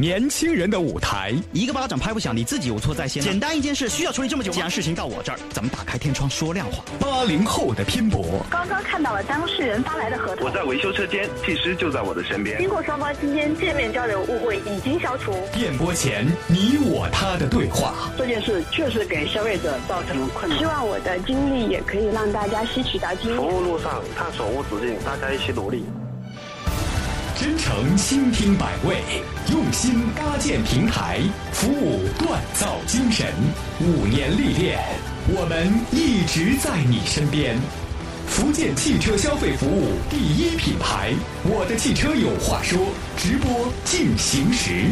年轻人的舞台，一个巴掌拍不响，你自己有错在先。简单一件事需要处理这么久，既然事情到我这儿，咱们打开天窗说亮话。八零后的拼搏，刚刚看到了当事人发来的合同。我在维修车间，技师就在我的身边。经过双方今天见面交流，误会已经消除。电波前你我他的对话，这件事确实给消费者造成了困难。希望我的经历也可以让大家吸取到经验。服务路上探索无止境，大家一起努力。真诚倾听百味，用心搭建平台，服务锻造精神。五年历练，我们一直在你身边。福建汽车消费服务第一品牌，我的汽车有话说，直播进行时。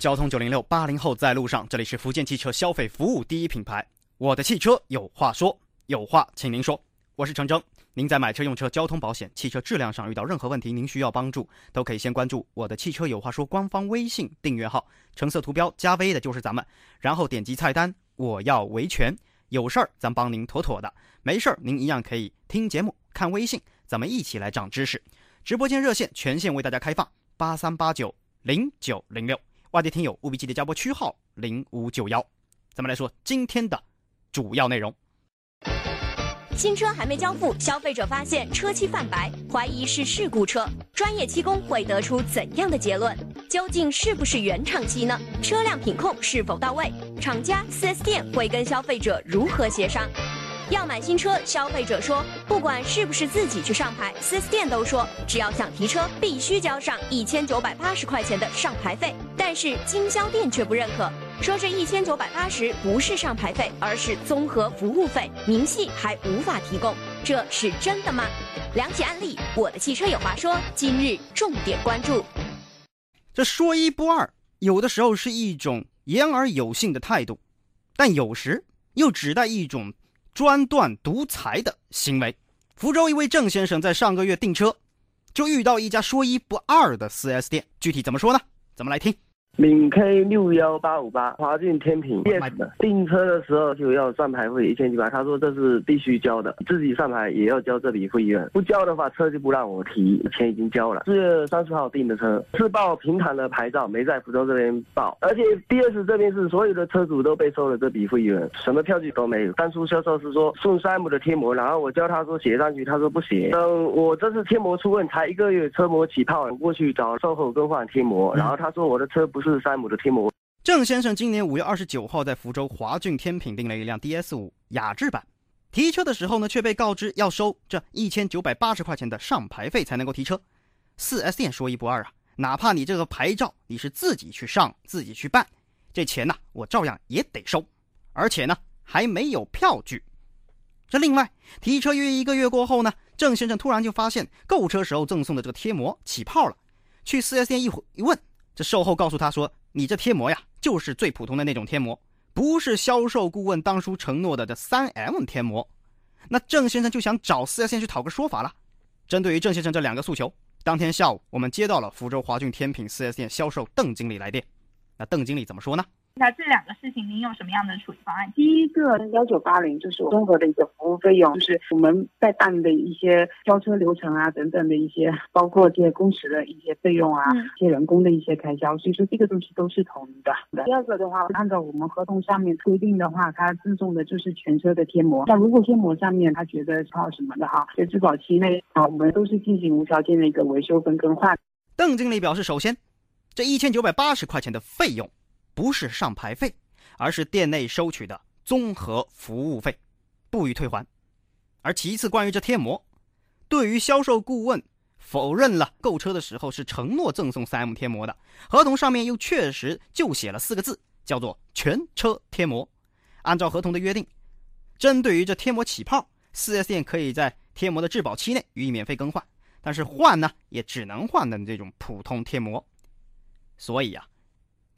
交通九零六，八零后在路上，这里是福建汽车消费服务第一品牌，我的汽车有话说，有话请您说，我是程铮。您在买车、用车、交通保险、汽车质量上遇到任何问题，您需要帮助，都可以先关注“我的汽车有话说”官方微信订阅号，橙色图标加 V 的就是咱们，然后点击菜单“我要维权”，有事儿咱帮您妥妥的，没事儿您一样可以听节目、看微信，咱们一起来长知识。直播间热线全线为大家开放：八三八九零九零六，外地听友务必记得加拨区号零五九幺。咱们来说今天的主要内容。新车还没交付，消费者发现车漆泛白，怀疑是事故车。专业漆工会得出怎样的结论？究竟是不是原厂漆呢？车辆品控是否到位？厂家 4S 店会跟消费者如何协商？要买新车，消费者说，不管是不是自己去上牌，4S 店都说，只要想提车，必须交上一千九百八十块钱的上牌费。但是经销店却不认可，说这一千九百八十不是上牌费，而是综合服务费，明细还无法提供，这是真的吗？两起案例，我的汽车有话说，今日重点关注。这说一不二，有的时候是一种言而有信的态度，但有时又指代一种。专断独裁的行为。福州一位郑先生在上个月订车，就遇到一家说一不二的 4S 店。具体怎么说呢？咱们来听。闽 K 六幺八五八华俊天品，yes 的。订车的时候就要上牌费一千几百，他说这是必须交的，自己上牌也要交这笔费用，不交的话车就不让我提，钱已经交了。四月三十号订的车，是报平潭的牌照，没在福州这边报。而且 DS 这边是所有的车主都被收了这笔费用，什么票据都没有。当初销售是说送山姆的贴膜，然后我叫他说写上去，他说不写。嗯，我这次贴膜出问，才一个月车膜起泡，过去找售后更换贴膜，然后他说我的车不是。是山姆的贴膜。郑先生今年五月二十九号在福州华骏天品订了一辆 DS 五雅致版，提车的时候呢，却被告知要收这一千九百八十块钱的上牌费才能够提车。四 S 店说一不二啊，哪怕你这个牌照你是自己去上、自己去办，这钱呢我照样也得收，而且呢还没有票据。这另外提车约一个月过后呢，郑先生突然就发现购车时候赠送的这个贴膜起泡了，去四 S 店一一问。这售后告诉他说：“你这贴膜呀，就是最普通的那种贴膜，不是销售顾问当初承诺的这三 M 贴膜。”那郑先生就想找四 S 店去讨个说法了。针对于郑先生这两个诉求，当天下午我们接到了福州华俊天品四 S 店销售邓经理来电。那邓经理怎么说呢？那这两个事情，您有什么样的处理方案？第一个幺九八零就是综合的一个服务费用，就是我们在办的一些交车流程啊等等的一些，包括这些工时的一些费用啊，一些人工的一些开销，所以说这个东西都是统一的。第二个的话，按照我们合同上面规定的话，它赠送的就是全车的贴膜。那如果贴膜上面他觉得泡什么的哈，在质保期内啊，我们都是进行无条件的一个维修跟更换。邓经理表示，首先，这一千九百八十块钱的费用。不是上牌费，而是店内收取的综合服务费，不予退还。而其次，关于这贴膜，对于销售顾问否认了购车的时候是承诺赠送 3M 贴膜的，合同上面又确实就写了四个字，叫做全车贴膜。按照合同的约定，针对于这贴膜起泡，4S 店可以在贴膜的质保期内予以免费更换，但是换呢，也只能换的这种普通贴膜。所以啊。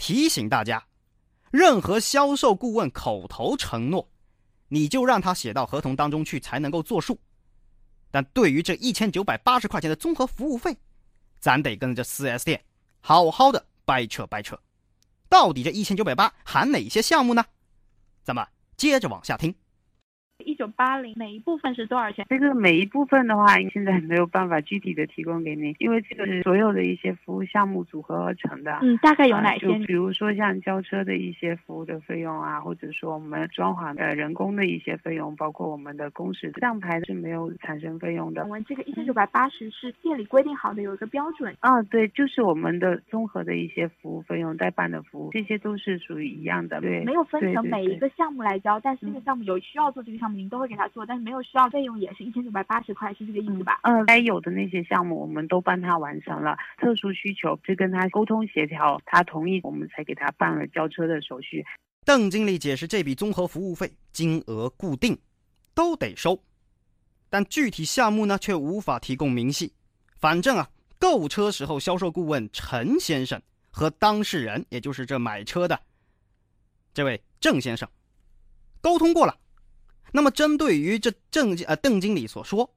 提醒大家，任何销售顾问口头承诺，你就让他写到合同当中去才能够作数。但对于这一千九百八十块钱的综合服务费，咱得跟这四 S 店好好的掰扯掰扯，到底这一千九百八含哪些项目呢？咱们接着往下听。一九八零每一部分是多少钱？这个每一部分的话，现在没有办法具体的提供给您，因为这个是所有的一些服务项目组合而成的。嗯，大概有哪些？就比如说像交车的一些服务的费用啊，或者说我们装潢的人工的一些费用，包括我们的工时，上牌是没有产生费用的。我们这个一千九百八十是店里规定好的，有一个标准。啊，对，就是我们的综合的一些服务费用、代办的服务，这些都是属于一样的。对，没有分成每一个项目来交，但是这个项目有需要做这个项目，您都会给他做，但是没有需要费用也是一千九百八十块，是这个意思吧？嗯，该有的那些项目我们都帮他完成了，特殊需求就跟他沟通协调，他同意我们才给他办了交车的手续。邓经理解释，这笔综合服务费金额固定，都得收，但具体项目呢却无法提供明细。反正啊，购车时候销售顾问陈先生和当事人，也就是这买车的这位郑先生沟通过了。那么，针对于这郑呃邓经理所说，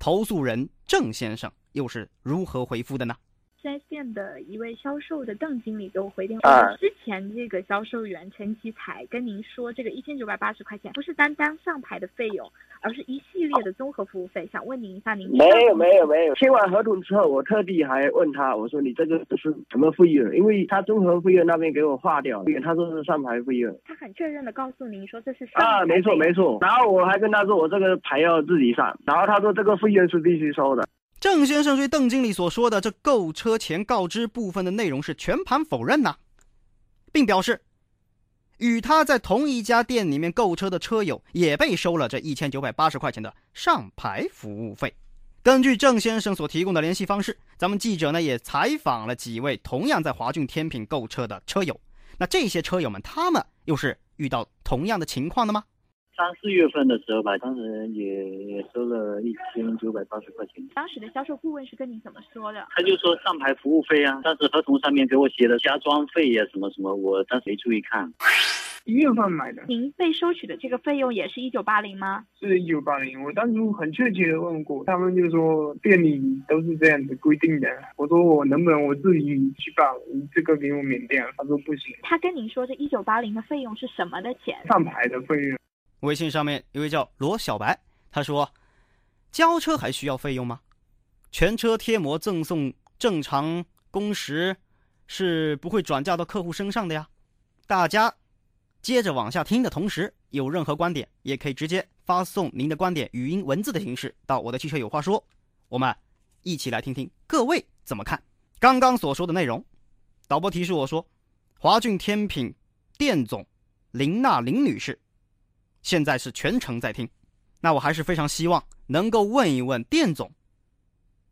投诉人郑先生又是如何回复的呢？四 S 店的一位销售的邓经理给我回电话，之前这个销售员陈其才跟您说，这个一千九百八十块钱不是单单上牌的费用，而是一系列的综合服务费。想问您一下，您没有没有没有签完合同之后，我特地还问他，我说你这个是什么费用？因为他综合费用那边给我划掉，他说是上牌费用。他很确认的告诉您说这是上啊，没错没错。然后我还跟他说我这个牌要自己上，然后他说这个费用是必须收的。郑先生对邓经理所说的这购车前告知部分的内容是全盘否认呐，并表示，与他在同一家店里面购车的车友也被收了这一千九百八十块钱的上牌服务费。根据郑先生所提供的联系方式，咱们记者呢也采访了几位同样在华骏天品购车的车友。那这些车友们，他们又是遇到同样的情况的吗？三四月份的时候吧，当时也也收了一千九百八十块钱。当时的销售顾问是跟你怎么说的？他就说上牌服务费啊，当时合同上面给我写的加装费呀什么什么，我当时没注意看。一月份买的。您被收取的这个费用也是一九八零吗？是一九八零，我当初很确切的问过，他们就说店里都是这样子规定的。我说我能不能我自己去办，这个给我免掉？他说不行。他跟您说这一九八零的费用是什么的钱？上牌的费用。微信上面一位叫罗小白，他说：“交车还需要费用吗？全车贴膜赠送，正常工时是不会转嫁到客户身上的呀。”大家接着往下听的同时，有任何观点也可以直接发送您的观点，语音文字的形式到我的汽车有话说，我们一起来听听各位怎么看刚刚所说的内容。导播提示我说，华骏天品店总林娜林女士。现在是全程在听，那我还是非常希望能够问一问店总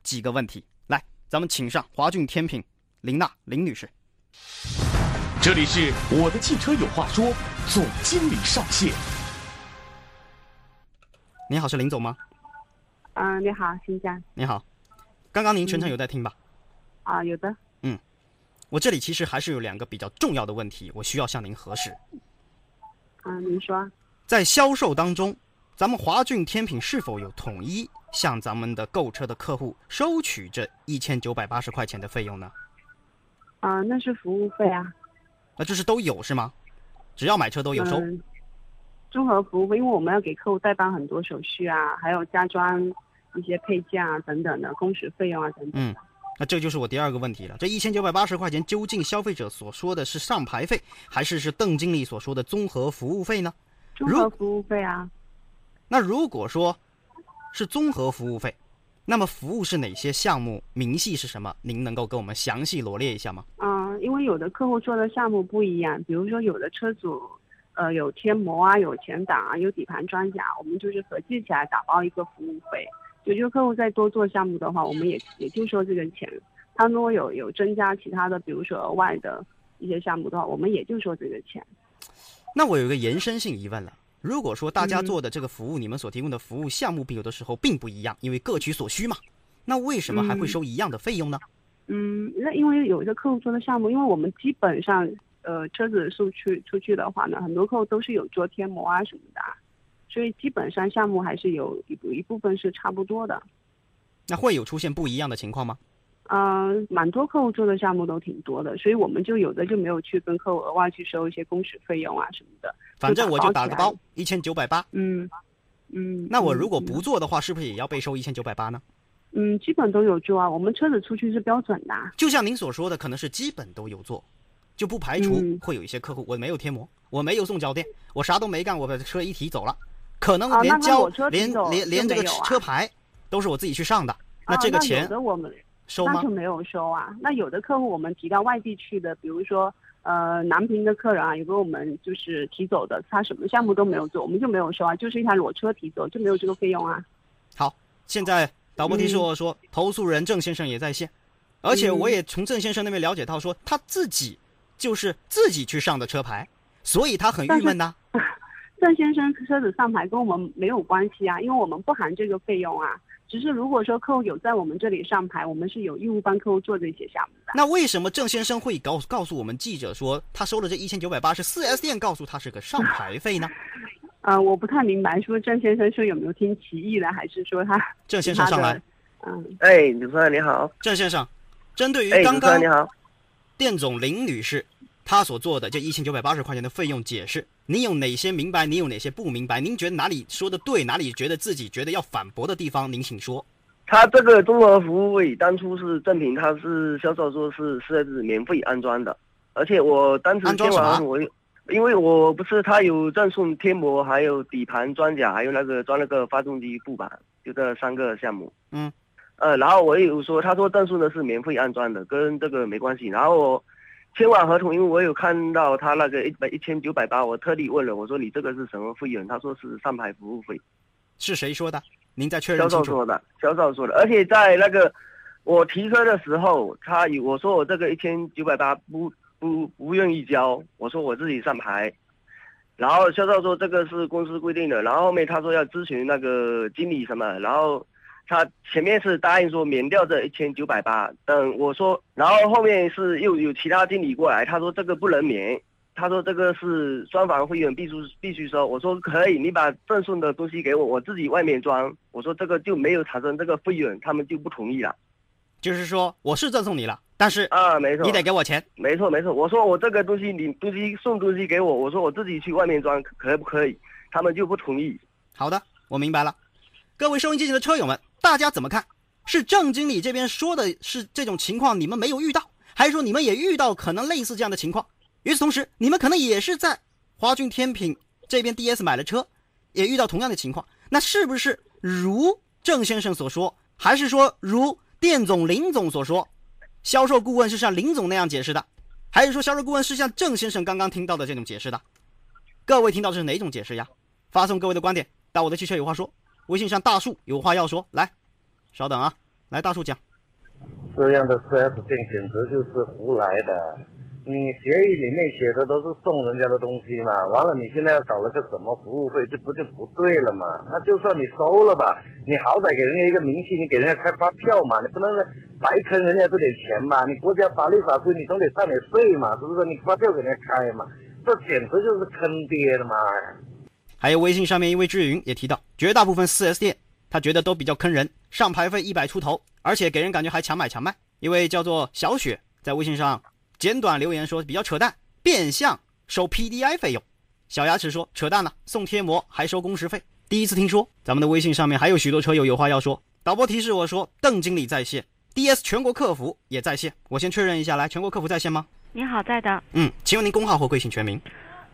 几个问题。来，咱们请上华骏天品林娜林女士。这里是我的汽车有话说，总经理上线。你好，是林总吗？嗯，你好，新疆。你好，刚刚您全程有在听吧？啊，有的。嗯，我这里其实还是有两个比较重要的问题，我需要向您核实。嗯，您说。在销售当中，咱们华骏天品是否有统一向咱们的购车的客户收取这一千九百八十块钱的费用呢？啊，那是服务费啊。那就是都有是吗？只要买车都有收。综合服务费，因为我们要给客户代办很多手续啊，还有加装一些配件啊等等的工时费用啊等等。嗯，那这就是我第二个问题了。这一千九百八十块钱究竟消费者所说的是上牌费，还是是邓经理所说的综合服务费呢？综合服务费啊，那如果说是综合服务费，那么服务是哪些项目？明细是什么？您能够给我们详细罗列一下吗？嗯，因为有的客户做的项目不一样，比如说有的车主，呃，有贴膜啊，有前挡啊，有底盘装甲，我们就是合计起来打包一个服务费。有些客户再多做项目的话，我们也也就收这个钱。他如果有有增加其他的，比如说额外的一些项目的话，我们也就收这个钱。那我有一个延伸性疑问了，如果说大家做的这个服务，你们所提供的服务项目，有的时候并不一样，因为各取所需嘛，那为什么还会收一样的费用呢？嗯，那因为有一个客户做的项目，因为我们基本上，呃，车子出去出去的话呢，很多客户都是有做贴膜啊什么的，所以基本上项目还是有一一部分是差不多的。那会有出现不一样的情况吗？嗯，蛮多客户做的项目都挺多的，所以我们就有的就没有去跟客户额外去收一些工时费用啊什么的。反正我就打个包，一千九百八。嗯，嗯，那我如果不做的话，是不是也要被收一千九百八呢？嗯，基本都有做啊。我们车子出去是标准的。就像您所说的，可能是基本都有做，就不排除会有一些客户我没有贴膜，我没有送脚垫，我啥都没干，我把车一提走了，可能连胶、连连连这个车牌都是我自己去上的。那这个钱我们收吗？那就没有收啊。那有的客户我们提到外地去的，比如说呃南平的客人啊，有个我们就是提走的，他什么项目都没有做，我们就没有收啊，就是一台裸车提走就没有这个费用啊。好，现在。导播提示我说，投诉人郑先生也在线，而且我也从郑先生那边了解到，说他自己就是自己去上的车牌，所以他很郁闷呐。郑先生车子上牌跟我们没有关系啊，因为我们不含这个费用啊。只是如果说客户有在我们这里上牌，我们是有义务帮客户做这些项目的。那为什么郑先生会告告诉我们记者说，他收了这一千九百八十四 S 店告诉他是个上牌费呢？啊，我不太明白，说郑先生说有没有听歧义的，还是说他 郑先生上来？嗯，哎，主持人你好，郑先生，针对于刚刚你好，店总林女士她所做的这一千九百八十块钱的费用解释，您有哪些明白？您有哪些不明白？您觉得哪里说的对？哪里觉得自己觉得要反驳的地方？您请说。他这个综合服务费当初是正品，他是销售说是四 S 免费安装的，而且我当时装完我。因为我不是他有赠送贴膜，还有底盘装甲，还有那个装那个发动机布板，就这三个项目。嗯，呃，然后我有说，他说赠送的是免费安装的，跟这个没关系。然后我签完合同，因为我有看到他那个一百一千九百八，我特地问了，我说你这个是什么费用？他说是上牌服务费。是谁说的？您再确认销售说的，销售说的。而且在那个我提车的时候，他有我说我这个一千九百八不。不不愿意交，我说我自己上牌，然后销售说这个是公司规定的，然后后面他说要咨询那个经理什么，然后他前面是答应说免掉这一千九百八，等我说，然后后面是又有其他经理过来，他说这个不能免，他说这个是双方会员必须必须收，我说可以，你把赠送的东西给我，我自己外面装，我说这个就没有产生这个费用，他们就不同意了，就是说我是赠送你了。但是啊，没错，你得给我钱。没错，没错。我说我这个东西，你东西送东西给我，我说我自己去外面装，可不可以？他们就不同意。好的，我明白了。各位收音机前的车友们，大家怎么看？是郑经理这边说的是这种情况，你们没有遇到，还是说你们也遇到可能类似这样的情况？与此同时，你们可能也是在华骏天品这边 DS 买了车，也遇到同样的情况。那是不是如郑先生所说，还是说如店总林总所说？销售顾问是像林总那样解释的，还是说销售顾问是像郑先生刚刚听到的这种解释的？各位听到的是哪种解释呀？发送各位的观点到我的汽车有话说微信上，大树有话要说，来，稍等啊，来大树讲。这样的 4S 店简直就是胡来的。你协议里面写的都是送人家的东西嘛，完了你现在要搞了个什么服务费，这不就不对了嘛？那就算你收了吧，你好歹给人家一个明细，你给人家开发票嘛，你不能白坑人家这点钱嘛？你国家法律法规你总得上点税嘛，是不是？你发票给人家开嘛，这简直就是坑爹的嘛！还有微信上面一位志云也提到，绝大部分 4S 店他觉得都比较坑人，上牌费一百出头，而且给人感觉还强买强卖。一位叫做小雪在微信上。简短留言说比较扯淡，变相收 PDI 费用。小牙齿说扯淡了，送贴膜还收工时费，第一次听说。咱们的微信上面还有许多车友有话要说。导播提示我说邓经理在线，DS 全国客服也在线。我先确认一下，来，全国客服在线吗？您好，在的。嗯，请问您工号或贵姓全名？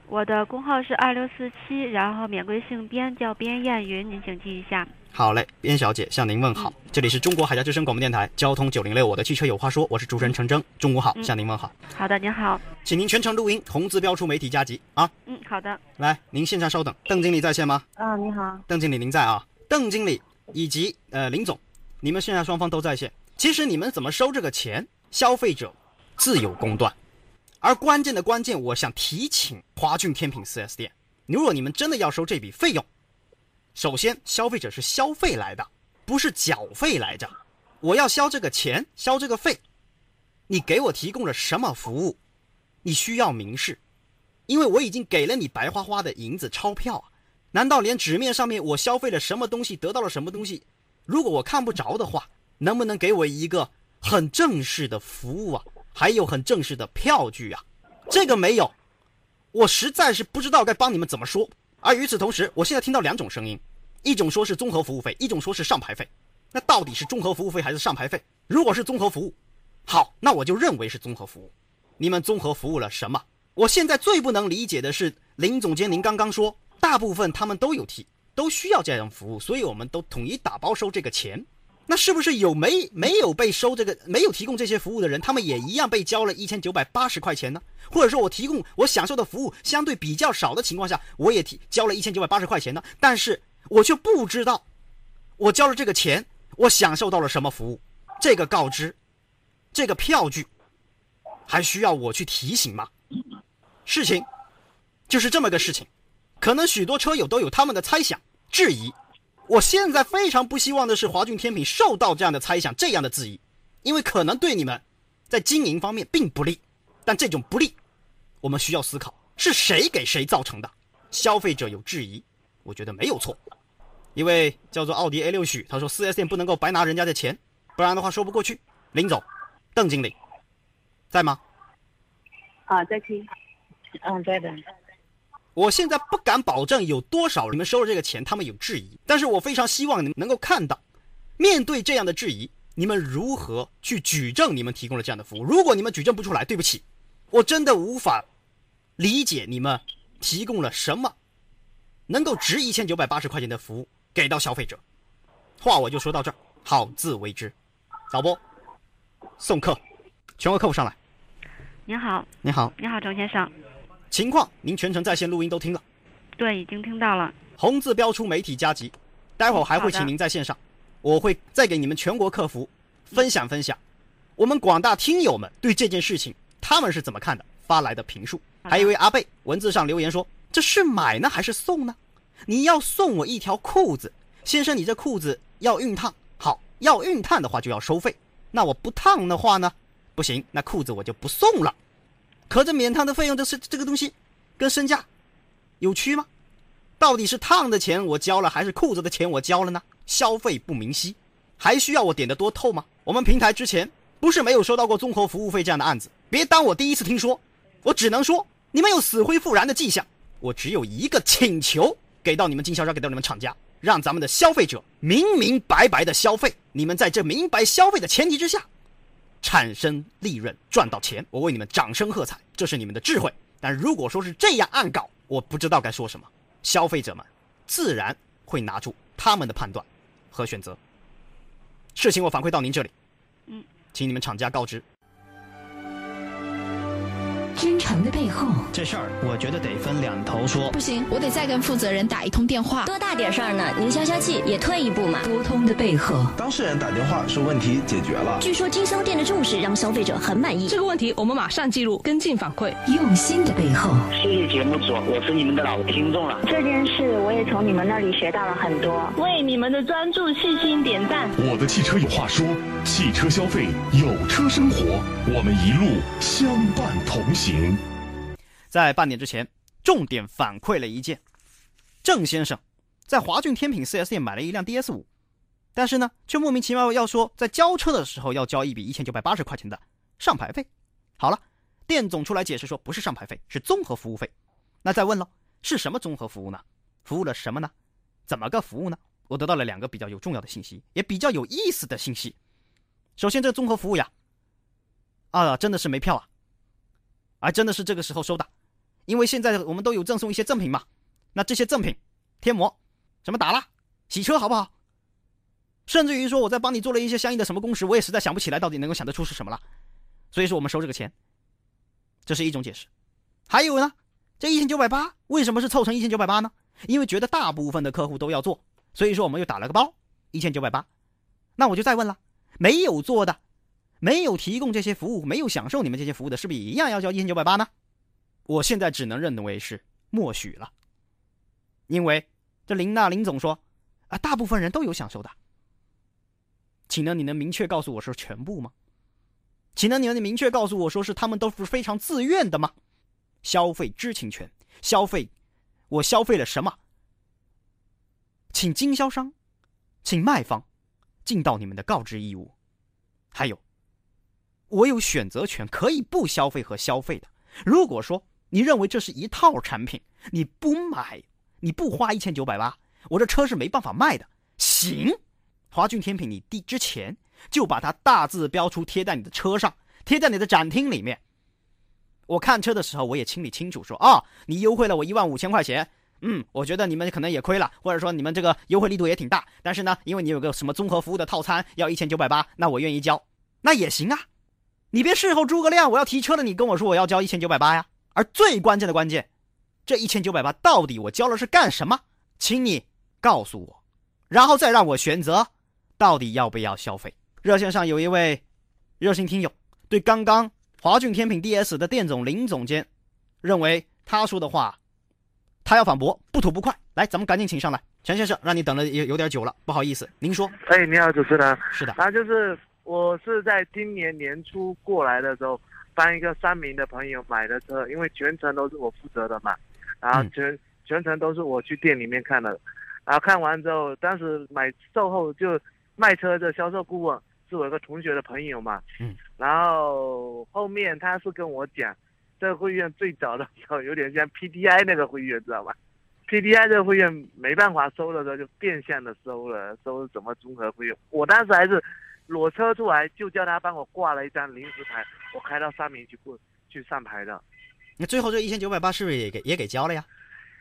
我的工号是二六四七，然后免贵姓边，叫边艳云，您请记一下。好嘞，边小姐向您问好，这里是中国海峡之声广播电台交通九零六，我的汽车有话说，我是主持人陈征，中午好，向您问好。好的，您好，请您全程录音，红字标出媒体加急啊。嗯，好的。来，您线上稍等，邓经理在线吗？啊，你好，邓经理您在啊？邓经理以及呃林总，你们现在双方都在线。其实你们怎么收这个钱，消费者自有公断。而关键的关键，我想提醒华骏天品 4S 店，如果你们真的要收这笔费用。首先，消费者是消费来的，不是缴费来着。我要消这个钱，消这个费，你给我提供了什么服务？你需要明示，因为我已经给了你白花花的银子钞票啊！难道连纸面上面我消费了什么东西，得到了什么东西？如果我看不着的话，能不能给我一个很正式的服务啊？还有很正式的票据啊？这个没有，我实在是不知道该帮你们怎么说。而与此同时，我现在听到两种声音。一种说是综合服务费，一种说是上牌费。那到底是综合服务费还是上牌费？如果是综合服务，好，那我就认为是综合服务。你们综合服务了什么？我现在最不能理解的是，林总监，您刚刚说大部分他们都有提，都需要这样服务，所以我们都统一打包收这个钱。那是不是有没没有被收这个没有提供这些服务的人，他们也一样被交了一千九百八十块钱呢？或者说我提供我享受的服务相对比较少的情况下，我也提交了一千九百八十块钱呢？但是我却不知道，我交了这个钱，我享受到了什么服务？这个告知，这个票据，还需要我去提醒吗？事情就是这么个事情，可能许多车友都有他们的猜想、质疑。我现在非常不希望的是华俊天品受到这样的猜想、这样的质疑，因为可能对你们在经营方面并不利。但这种不利，我们需要思考是谁给谁造成的。消费者有质疑，我觉得没有错。一位叫做奥迪 A 六许，他说四 S 店不能够白拿人家的钱，不然的话说不过去。林总，邓经理，在吗？啊，在听。嗯，在的。我现在不敢保证有多少你们收了这个钱，他们有质疑。但是我非常希望你们能够看到，面对这样的质疑，你们如何去举证你们提供了这样的服务？如果你们举证不出来，对不起，我真的无法理解你们提供了什么能够值一千九百八十块钱的服务给到消费者。话我就说到这儿，好自为之。导播，送客，全国客服上来。您好，您好，您好，郑先生。情况您全程在线录音都听了，对，已经听到了。红字标出媒体加急，待会儿还会请您在线上，我会再给你们全国客服分享分享，我们广大听友们对这件事情他们是怎么看的，发来的评述。还有一位阿贝文字上留言说：“这是买呢还是送呢？你要送我一条裤子，先生，你这裤子要熨烫，好，要熨烫的话就要收费，那我不烫的话呢，不行，那裤子我就不送了。”可这免烫的费用，这是这个东西，跟身价有区吗？到底是烫的钱我交了，还是裤子的钱我交了呢？消费不明晰，还需要我点的多透吗？我们平台之前不是没有收到过综合服务费这样的案子，别当我第一次听说，我只能说你们有死灰复燃的迹象。我只有一个请求，给到你们经销商，给到你们厂家，让咱们的消费者明明白白的消费。你们在这明白消费的前提之下。产生利润赚到钱，我为你们掌声喝彩，这是你们的智慧。但如果说是这样暗搞，我不知道该说什么。消费者们自然会拿出他们的判断和选择。事情我反馈到您这里，嗯，请你们厂家告知。真诚的背后，这事儿我觉得得分两头说。不行，我得再跟负责人打一通电话。多大点事儿呢？您消消气，也退一步嘛。沟通的背后，当事人打电话说问题解决了。据说经销店的重视让消费者很满意。这个问题我们马上记录跟进反馈。用心的背后，谢谢节目组，我是你们的老听众了。这件事我也从你们那里学到了很多，为你们的专注细心点赞。我的汽车有话说，汽车消费有车生活，我们一路相伴同行。行在半点之前，重点反馈了一件：郑先生在华骏天品 4S 店买了一辆 DS 五，但是呢，却莫名其妙要说在交车的时候要交一笔一千九百八十块钱的上牌费。好了，店总出来解释说不是上牌费，是综合服务费。那再问了，是什么综合服务呢？服务了什么呢？怎么个服务呢？我得到了两个比较有重要的信息，也比较有意思的信息。首先，这综合服务呀，啊，真的是没票啊，而真的是这个时候收的。因为现在我们都有赠送一些赠品嘛，那这些赠品，贴膜，什么打蜡、洗车，好不好？甚至于说我在帮你做了一些相应的什么工时，我也实在想不起来到底能够想得出是什么了。所以说我们收这个钱，这是一种解释。还有呢，这一千九百八为什么是凑成一千九百八呢？因为觉得大部分的客户都要做，所以说我们又打了个包，一千九百八。那我就再问了，没有做的，没有提供这些服务，没有享受你们这些服务的，是不是一样要交一千九百八呢？我现在只能认为是默许了，因为这林娜林总说，啊，大部分人都有享受的。请呢，你能明确告诉我是全部吗？请呢，你能明确告诉我说是他们都是非常自愿的吗？消费知情权，消费，我消费了什么？请经销商，请卖方尽到你们的告知义务。还有，我有选择权，可以不消费和消费的。如果说，你认为这是一套产品，你不买，你不花一千九百八，我这车是没办法卖的。行，华俊天品，你第之前就把它大字标出，贴在你的车上，贴在你的展厅里面。我看车的时候，我也清理清楚，说啊，你优惠了我一万五千块钱，嗯，我觉得你们可能也亏了，或者说你们这个优惠力度也挺大，但是呢，因为你有个什么综合服务的套餐要一千九百八，那我愿意交，那也行啊。你别事后诸葛亮，我要提车了，你跟我说我要交一千九百八呀。而最关键的关键，这一千九百八到底我交了是干什么？请你告诉我，然后再让我选择，到底要不要消费。热线上有一位热心听友，对刚刚华俊天品 DS 的店总林总监，认为他说的话，他要反驳，不吐不快。来，咱们赶紧请上来，陈先生，让你等了有有点久了，不好意思，您说。哎，你好，主持人。是的。啊，就是我是在今年年初过来的时候。帮一个三名的朋友买的车，因为全程都是我负责的嘛，然后全全程都是我去店里面看的，然后看完之后，当时买售后就卖车的销售顾问是我一个同学的朋友嘛，嗯，然后后面他是跟我讲，这个会员最早的时候有点像 PDI 那个会员，知道吧？PDI 这个会员没办法收的时候就变相的收了，收什么综合会员，我当时还是。裸车出来就叫他帮我挂了一张临时牌，我开到三明去过去上牌的。那最后这一千九百八是不是也给也给交了呀？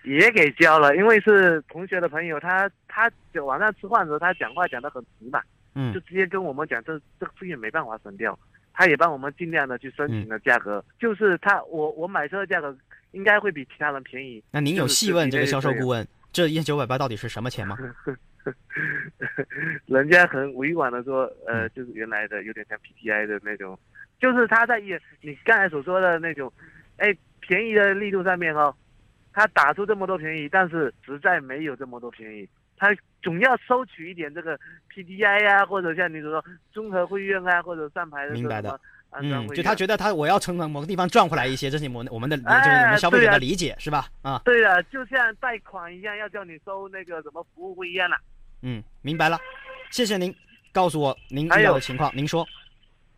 也给交了，因为是同学的朋友，他他晚上吃饭的时候他讲话讲得很直嘛，嗯，就直接跟我们讲这这个费用没办法省掉，他也帮我们尽量的去申请了价格，就是他我我买车的价格应该会比其他人便宜。那您有细问这个销售顾问，这一千九百八到底是什么钱吗？人家很委婉的说，呃，就是原来的有点像 PTI 的那种，就是他在也你刚才所说的那种，哎，便宜的力度上面哦，他打出这么多便宜，但是实在没有这么多便宜，他总要收取一点这个 PTI 呀，或者像你说综合会员啊，或者上牌的明白的，嗯，就他觉得他我要从某个地方赚回来一些，这是我我们的就是我们消费者的理解是吧？啊，对啊，就像贷款一样，要叫你收那个什么服务费一样了。嗯，明白了，谢谢您，告诉我您遇到的情况。您说，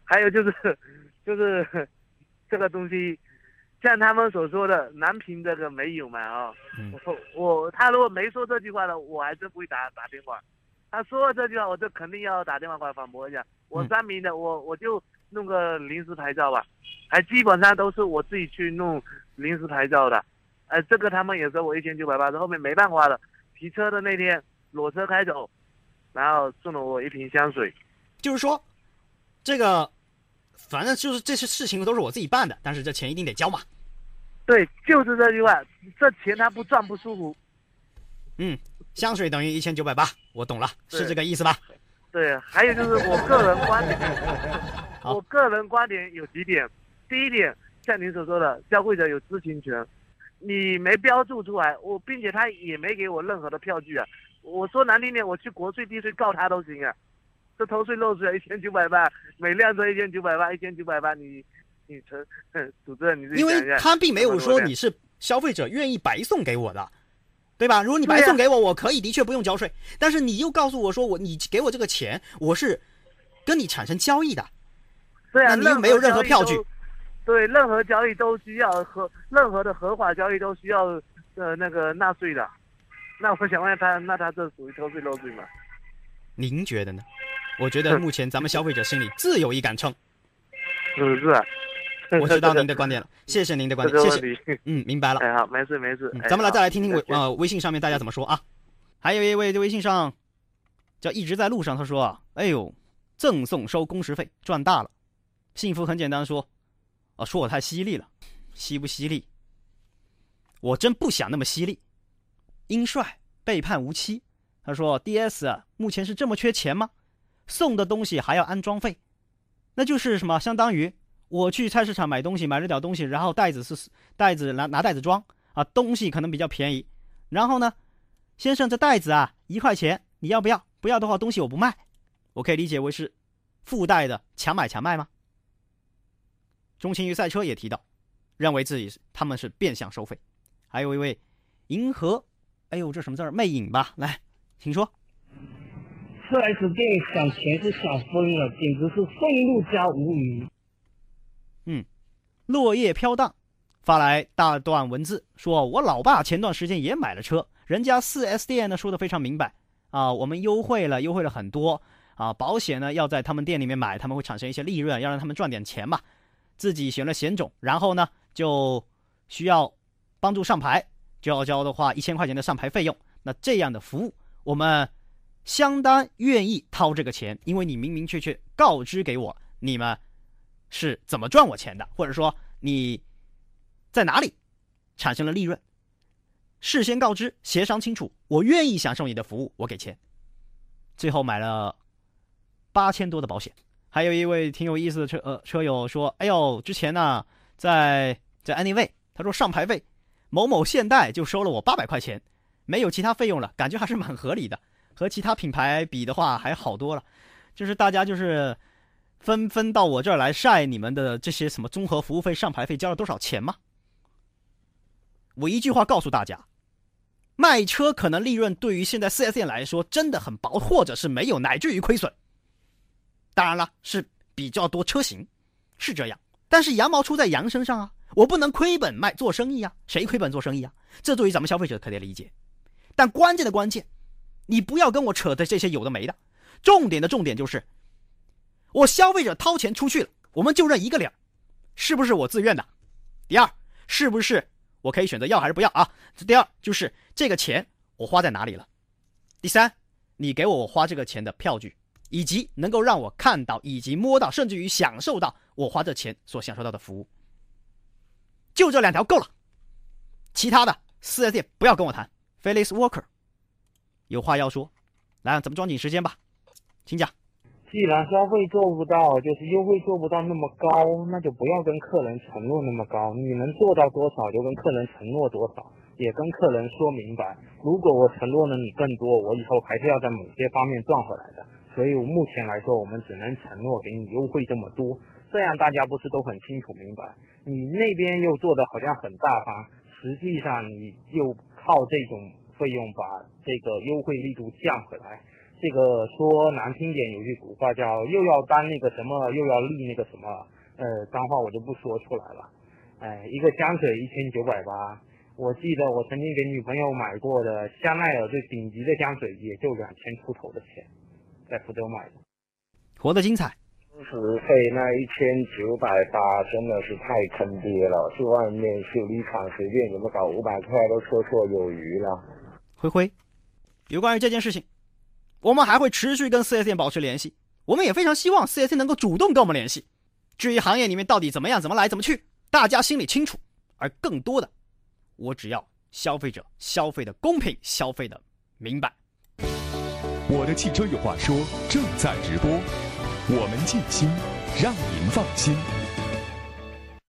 还有就是，就是 这个东西，像他们所说的南平这个没有嘛？啊，我我他如果没说这句话的，我还真不会打打电话。他说了这句话，我就肯定要打电话过来反驳一下。我三明的，我我就弄个临时牌照吧，还基本上都是我自己去弄临时牌照的。呃，这个他们也收我一千九百八十，后面没办法了，提车的那天。裸车开走，然后送了我一瓶香水。就是说，这个反正就是这些事情都是我自己办的，但是这钱一定得交嘛。对，就是这句话，这钱他不赚不舒服。嗯，香水等于一千九百八，我懂了，是这个意思吧？对，还有就是我个人观点，我个人观点有几点。第一点，像您所说的，消费者有知情权，你没标注出来，我并且他也没给我任何的票据啊。我说难听点，我去国税地税告他都行啊！这偷税漏税一千九百八，每辆车一千九百八，一千九百八，你你成主持人你自己因为他并没有说你是消费者愿意白送给我的，对吧？如果你白送给我，我可以的确不用交税。但是你又告诉我说我你给我这个钱，我是跟你产生交易的，对啊，那你又没有任何票据。对，任何交易都需要合，任何的合法交易都需要呃那个纳税的。那我想问他，那他这属于偷税漏税吗？您觉得呢？我觉得目前咱们消费者心里自有一杆秤。是不是？我知道 您的观点了，谢谢您的观点，谢谢。嗯，明白了。哎，好，没事没事。咱们来再来听听微呃微信上面大家怎么说啊？还有一位在微信上叫一直在路上，他说：“哎呦，赠送收工时费，赚大了。”幸福很简单说：“啊，说我太犀利了，犀不犀利？我真不想那么犀利。”英帅被判无期，他说：“D S 目前是这么缺钱吗？送的东西还要安装费，那就是什么？相当于我去菜市场买东西，买了点东西，然后袋子是袋子拿拿袋子装啊，东西可能比较便宜。然后呢，先生这袋子啊一块钱，你要不要？不要的话，东西我不卖。我可以理解为是附带的强买强卖吗？”钟情于赛车也提到，认为自己他们是变相收费。还有一位银河。哎呦，这什么字儿？魅影吧，来，请说。四 S 店想钱是想疯了，简直是愤怒加无语。嗯，落叶飘荡发来大段文字，说我老爸前段时间也买了车，人家四 S 店呢说的非常明白啊，我们优惠了，优惠了很多啊，保险呢要在他们店里面买，他们会产生一些利润，要让他们赚点钱嘛。自己选了险种，然后呢就需要帮助上牌，就就要交的话一千块钱的上牌费用。那这样的服务，我们相当愿意掏这个钱，因为你明明确确告知给我你们是怎么赚我钱的，或者说你在哪里产生了利润。事先告知，协商清楚，我愿意享受你的服务，我给钱。最后买了八千多的保险。还有一位挺有意思的车呃车友说：“哎呦，之前呢，在在 Anyway，他说上牌费，某某现代就收了我八百块钱，没有其他费用了，感觉还是蛮合理的，和其他品牌比的话还好多了。就是大家就是纷纷到我这儿来晒你们的这些什么综合服务费、上牌费交了多少钱吗？我一句话告诉大家。”卖车可能利润对于现在四 S 店来说真的很薄，或者是没有，乃至于亏损。当然了，是比较多车型，是这样。但是羊毛出在羊身上啊，我不能亏本卖做生意啊，谁亏本做生意啊？这对于咱们消费者可得理解。但关键的关键，你不要跟我扯的这些有的没的。重点的重点就是，我消费者掏钱出去了，我们就认一个理儿，是不是我自愿的？第二，是不是？我可以选择要还是不要啊？第二就是这个钱我花在哪里了？第三，你给我花这个钱的票据，以及能够让我看到以及摸到，甚至于享受到我花这钱所享受到的服务，就这两条够了。其他的四 S 店不要跟我谈。Felix Walker 有话要说，来，咱们抓紧时间吧，请讲。既然消费做不到，就是优惠做不到那么高，那就不要跟客人承诺那么高。你能做到多少，就跟客人承诺多少，也跟客人说明白。如果我承诺了你更多，我以后还是要在某些方面赚回来的。所以目前来说，我们只能承诺给你优惠这么多，这样大家不是都很清楚明白？你那边又做的好像很大方，实际上你又靠这种费用把这个优惠力度降回来。这个说难听点，有句古话叫“又要担那个什么，又要立那个什么”，呃，脏话我就不说出来了。哎，一个香水一千九百八，我记得我曾经给女朋友买过的香奈儿最顶级的香水，也就两千出头的钱，在福州买的。活得精彩。时费那一千九百八真的是太坑爹了，去外面修理厂随便怎么搞五百块都绰绰有余了。灰灰，有关于这件事情。我们还会持续跟四 S 店保持联系，我们也非常希望四 S 店能够主动跟我们联系。至于行业里面到底怎么样、怎么来、怎么去，大家心里清楚。而更多的，我只要消费者消费的公平、消费的明白。我的汽车有话说正在直播，我们尽心，让您放心。